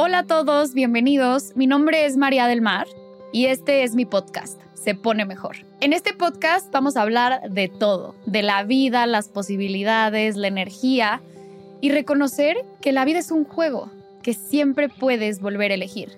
Hola a todos, bienvenidos. Mi nombre es María del Mar y este es mi podcast, Se pone mejor. En este podcast vamos a hablar de todo, de la vida, las posibilidades, la energía y reconocer que la vida es un juego que siempre puedes volver a elegir.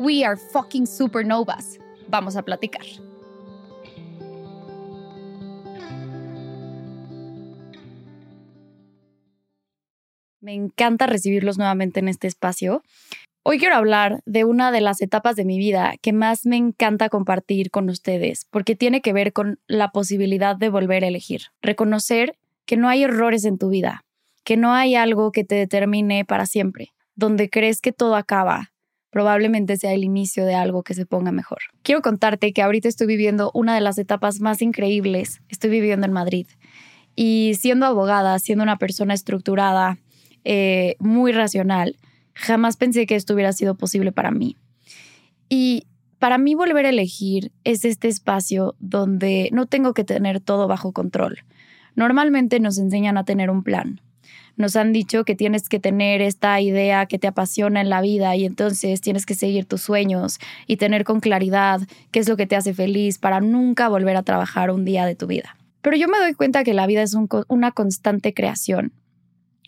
We are fucking supernovas. Vamos a platicar. Me encanta recibirlos nuevamente en este espacio. Hoy quiero hablar de una de las etapas de mi vida que más me encanta compartir con ustedes, porque tiene que ver con la posibilidad de volver a elegir. Reconocer que no hay errores en tu vida, que no hay algo que te determine para siempre. Donde crees que todo acaba, probablemente sea el inicio de algo que se ponga mejor. Quiero contarte que ahorita estoy viviendo una de las etapas más increíbles. Estoy viviendo en Madrid. Y siendo abogada, siendo una persona estructurada, eh, muy racional, jamás pensé que esto hubiera sido posible para mí. Y para mí volver a elegir es este espacio donde no tengo que tener todo bajo control. Normalmente nos enseñan a tener un plan. Nos han dicho que tienes que tener esta idea que te apasiona en la vida y entonces tienes que seguir tus sueños y tener con claridad qué es lo que te hace feliz para nunca volver a trabajar un día de tu vida. Pero yo me doy cuenta que la vida es una constante creación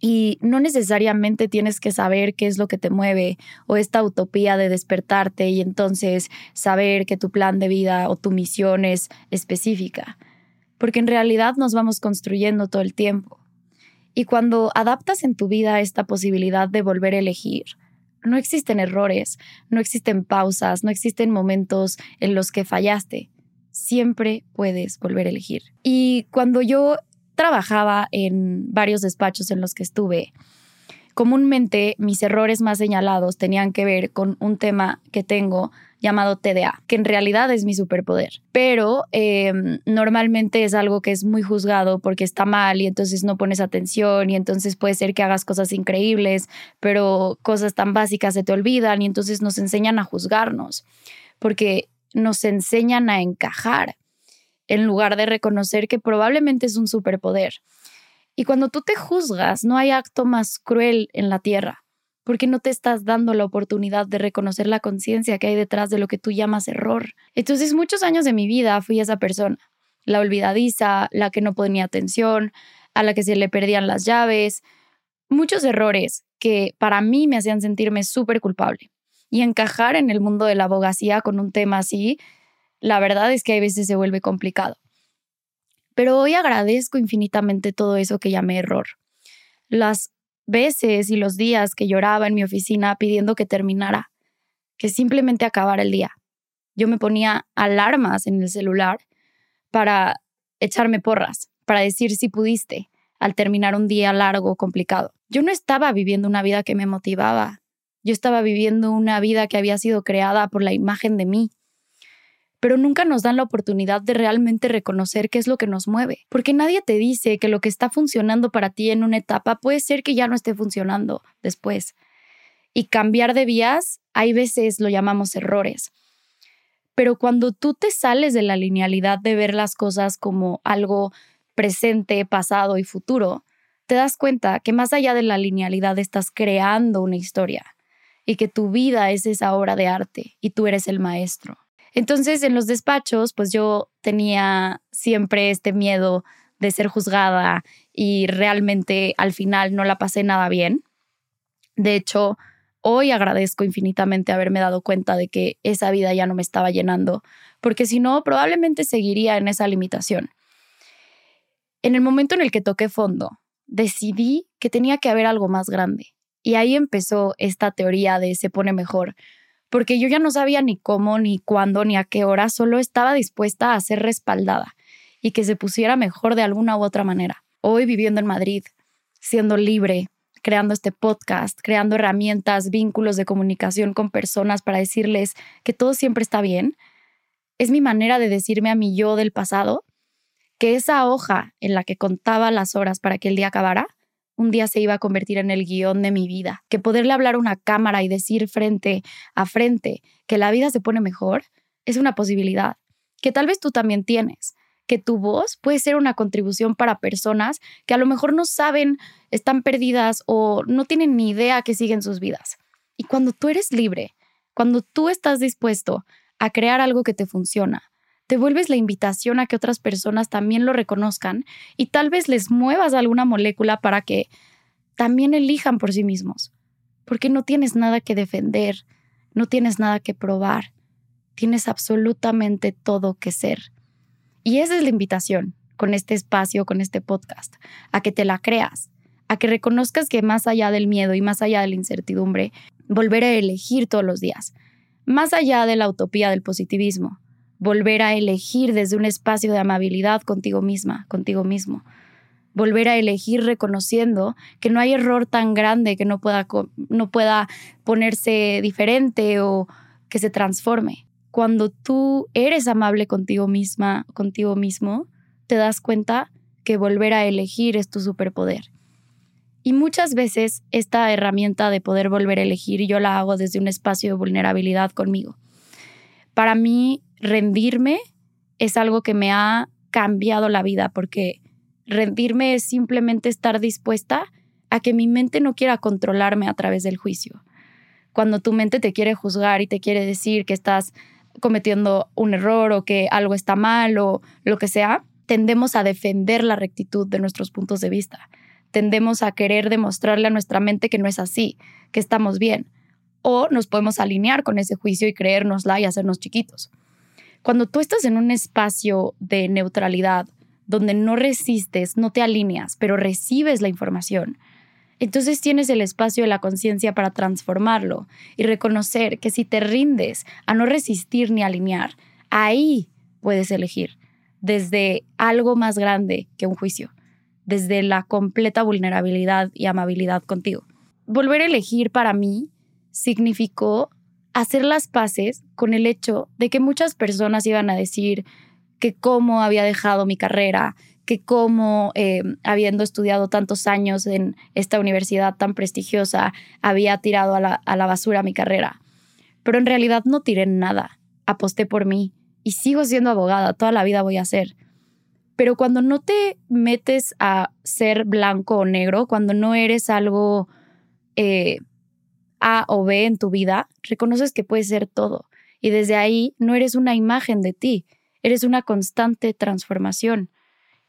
y no necesariamente tienes que saber qué es lo que te mueve o esta utopía de despertarte y entonces saber que tu plan de vida o tu misión es específica, porque en realidad nos vamos construyendo todo el tiempo. Y cuando adaptas en tu vida esta posibilidad de volver a elegir, no existen errores, no existen pausas, no existen momentos en los que fallaste. Siempre puedes volver a elegir. Y cuando yo trabajaba en varios despachos en los que estuve, comúnmente mis errores más señalados tenían que ver con un tema que tengo llamado TDA, que en realidad es mi superpoder, pero em, normalmente es algo que es muy juzgado porque está mal y entonces no pones atención y entonces puede ser que hagas cosas increíbles, pero cosas tan básicas se te olvidan y entonces nos enseñan a juzgarnos, porque nos enseñan a encajar en lugar de reconocer que probablemente es un superpoder. Y cuando tú te juzgas, no hay acto más cruel en la tierra, porque no te estás dando la oportunidad de reconocer la conciencia que hay detrás de lo que tú llamas error. Entonces, muchos años de mi vida fui esa persona, la olvidadiza, la que no ponía atención, a la que se le perdían las llaves, muchos errores que para mí me hacían sentirme súper culpable. Y encajar en el mundo de la abogacía con un tema así la verdad es que a veces se vuelve complicado. Pero hoy agradezco infinitamente todo eso que llamé error. Las veces y los días que lloraba en mi oficina pidiendo que terminara, que simplemente acabara el día. Yo me ponía alarmas en el celular para echarme porras, para decir si pudiste al terminar un día largo complicado. Yo no estaba viviendo una vida que me motivaba, yo estaba viviendo una vida que había sido creada por la imagen de mí, pero nunca nos dan la oportunidad de realmente reconocer qué es lo que nos mueve, porque nadie te dice que lo que está funcionando para ti en una etapa puede ser que ya no esté funcionando después. Y cambiar de vías, hay veces lo llamamos errores. Pero cuando tú te sales de la linealidad de ver las cosas como algo presente, pasado y futuro, te das cuenta que más allá de la linealidad estás creando una historia y que tu vida es esa obra de arte y tú eres el maestro. Entonces, en los despachos, pues yo tenía siempre este miedo de ser juzgada y realmente al final no la pasé nada bien. De hecho, hoy agradezco infinitamente haberme dado cuenta de que esa vida ya no me estaba llenando, porque si no, probablemente seguiría en esa limitación. En el momento en el que toqué fondo, decidí que tenía que haber algo más grande. Y ahí empezó esta teoría de se pone mejor, porque yo ya no sabía ni cómo, ni cuándo, ni a qué hora, solo estaba dispuesta a ser respaldada y que se pusiera mejor de alguna u otra manera. Hoy viviendo en Madrid, siendo libre, creando este podcast, creando herramientas, vínculos de comunicación con personas para decirles que todo siempre está bien, es mi manera de decirme a mi yo del pasado que esa hoja en la que contaba las horas para que el día acabara un día se iba a convertir en el guion de mi vida, que poderle hablar a una cámara y decir frente a frente que la vida se pone mejor es una posibilidad, que tal vez tú también tienes, que tu voz puede ser una contribución para personas que a lo mejor no saben, están perdidas o no tienen ni idea que siguen sus vidas. Y cuando tú eres libre, cuando tú estás dispuesto a crear algo que te funciona, te vuelves la invitación a que otras personas también lo reconozcan y tal vez les muevas alguna molécula para que también elijan por sí mismos. Porque no tienes nada que defender, no tienes nada que probar, tienes absolutamente todo que ser. Y esa es la invitación con este espacio, con este podcast, a que te la creas, a que reconozcas que más allá del miedo y más allá de la incertidumbre, volver a elegir todos los días, más allá de la utopía del positivismo, volver a elegir desde un espacio de amabilidad contigo misma, contigo mismo, volver a elegir reconociendo que no hay error tan grande que no pueda, no pueda ponerse diferente o que se transforme. Cuando tú eres amable contigo misma, contigo mismo, te das cuenta que volver a elegir es tu superpoder y muchas veces esta herramienta de poder volver a elegir yo la hago desde un espacio de vulnerabilidad conmigo. Para mí, rendirme es algo que me ha cambiado la vida porque rendirme es simplemente estar dispuesta a que mi mente no quiera controlarme a través del juicio. Cuando tu mente te quiere juzgar y te quiere decir que estás cometiendo un error o que algo está mal o lo que sea, tendemos a defender la rectitud de nuestros puntos de vista tendemos a querer demostrarle a nuestra mente que no es así, que estamos bien. O nos podemos alinear con ese juicio y creérnosla y hacernos chiquitos. Cuando tú estás en un espacio de neutralidad, donde no resistes, no te alineas, pero recibes la información, entonces tienes el espacio de la conciencia para transformarlo y reconocer que si te rindes a no resistir ni alinear, ahí puedes elegir desde algo más grande que un juicio desde la completa vulnerabilidad y amabilidad contigo. Volver a elegir para mí significó hacer las paces con el hecho de que muchas personas iban a decir que cómo había dejado mi carrera, que cómo, eh, habiendo estudiado tantos años en esta universidad tan prestigiosa, había tirado a la, a la basura mi carrera. Pero en realidad no tiré nada, aposté por mí y sigo siendo abogada, toda la vida voy a ser. Pero cuando no te metes a ser blanco o negro, cuando no eres algo eh, A o B en tu vida, reconoces que puedes ser todo. Y desde ahí no eres una imagen de ti, eres una constante transformación.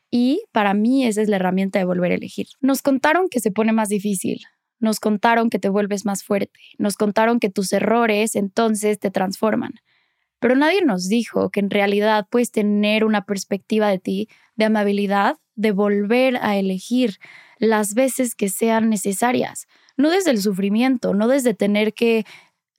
Y para mí esa es la herramienta de volver a elegir. Nos contaron que se pone más difícil, nos contaron que te vuelves más fuerte, nos contaron que tus errores entonces te transforman. Pero nadie nos dijo que en realidad puedes tener una perspectiva de ti, de amabilidad, de volver a elegir las veces que sean necesarias, no desde el sufrimiento, no desde tener que,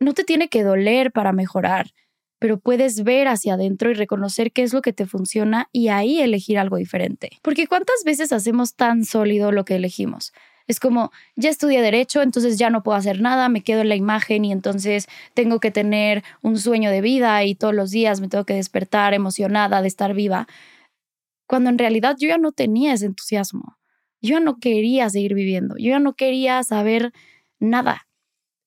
no te tiene que doler para mejorar, pero puedes ver hacia adentro y reconocer qué es lo que te funciona y ahí elegir algo diferente. Porque ¿cuántas veces hacemos tan sólido lo que elegimos? Es como, ya estudié derecho, entonces ya no puedo hacer nada, me quedo en la imagen y entonces tengo que tener un sueño de vida y todos los días me tengo que despertar emocionada de estar viva. Cuando en realidad yo ya no tenía ese entusiasmo. Yo ya no quería seguir viviendo, yo ya no quería saber nada.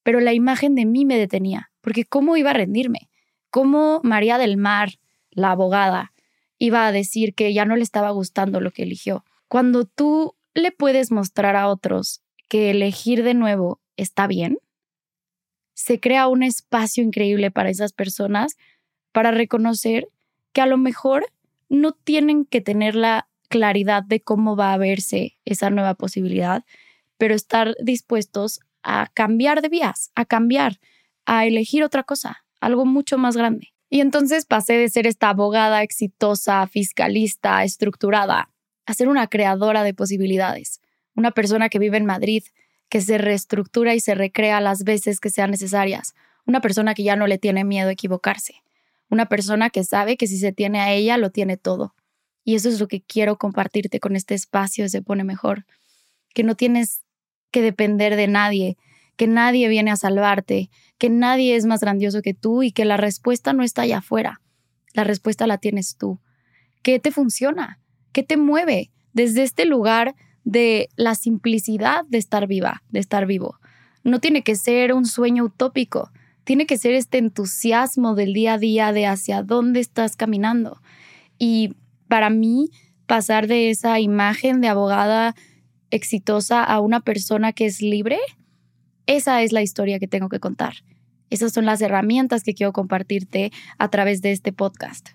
Pero la imagen de mí me detenía, porque ¿cómo iba a rendirme? ¿Cómo María del Mar, la abogada, iba a decir que ya no le estaba gustando lo que eligió? Cuando tú le puedes mostrar a otros que elegir de nuevo está bien, se crea un espacio increíble para esas personas para reconocer que a lo mejor no tienen que tener la claridad de cómo va a verse esa nueva posibilidad, pero estar dispuestos a cambiar de vías, a cambiar, a elegir otra cosa, algo mucho más grande. Y entonces pasé de ser esta abogada exitosa, fiscalista, estructurada, a ser una creadora de posibilidades, una persona que vive en Madrid, que se reestructura y se recrea las veces que sean necesarias, una persona que ya no le tiene miedo a equivocarse, una persona que sabe que si se tiene a ella, lo tiene todo. Y eso es lo que quiero compartirte con este espacio Se pone mejor, que no tienes que depender de nadie, que nadie viene a salvarte, que nadie es más grandioso que tú y que la respuesta no está allá afuera, la respuesta la tienes tú. ¿Qué te funciona? ¿Qué te mueve desde este lugar de la simplicidad de estar viva, de estar vivo? No tiene que ser un sueño utópico, tiene que ser este entusiasmo del día a día de hacia dónde estás caminando. Y para mí, pasar de esa imagen de abogada exitosa a una persona que es libre Esa es la historia que tengo que contar. Esas son las herramientas que quiero compartirte a través de este podcast.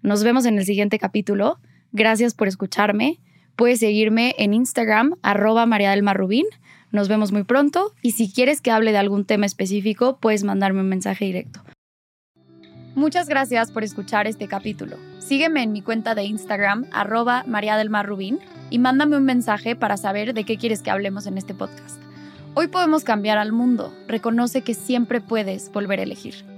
Nos vemos en el siguiente capítulo. Gracias por escucharme. Puedes seguirme en Instagram, arroba María del Rubín. Nos vemos muy pronto y si quieres que hable de algún tema específico, puedes mandarme un mensaje directo. Muchas gracias por escuchar este capítulo. Sígueme en mi cuenta de Instagram, arroba María del Mar Rubín, y mándame un mensaje para saber de qué quieres que hablemos en este podcast. Hoy podemos cambiar al mundo. Reconoce que siempre puedes volver a elegir.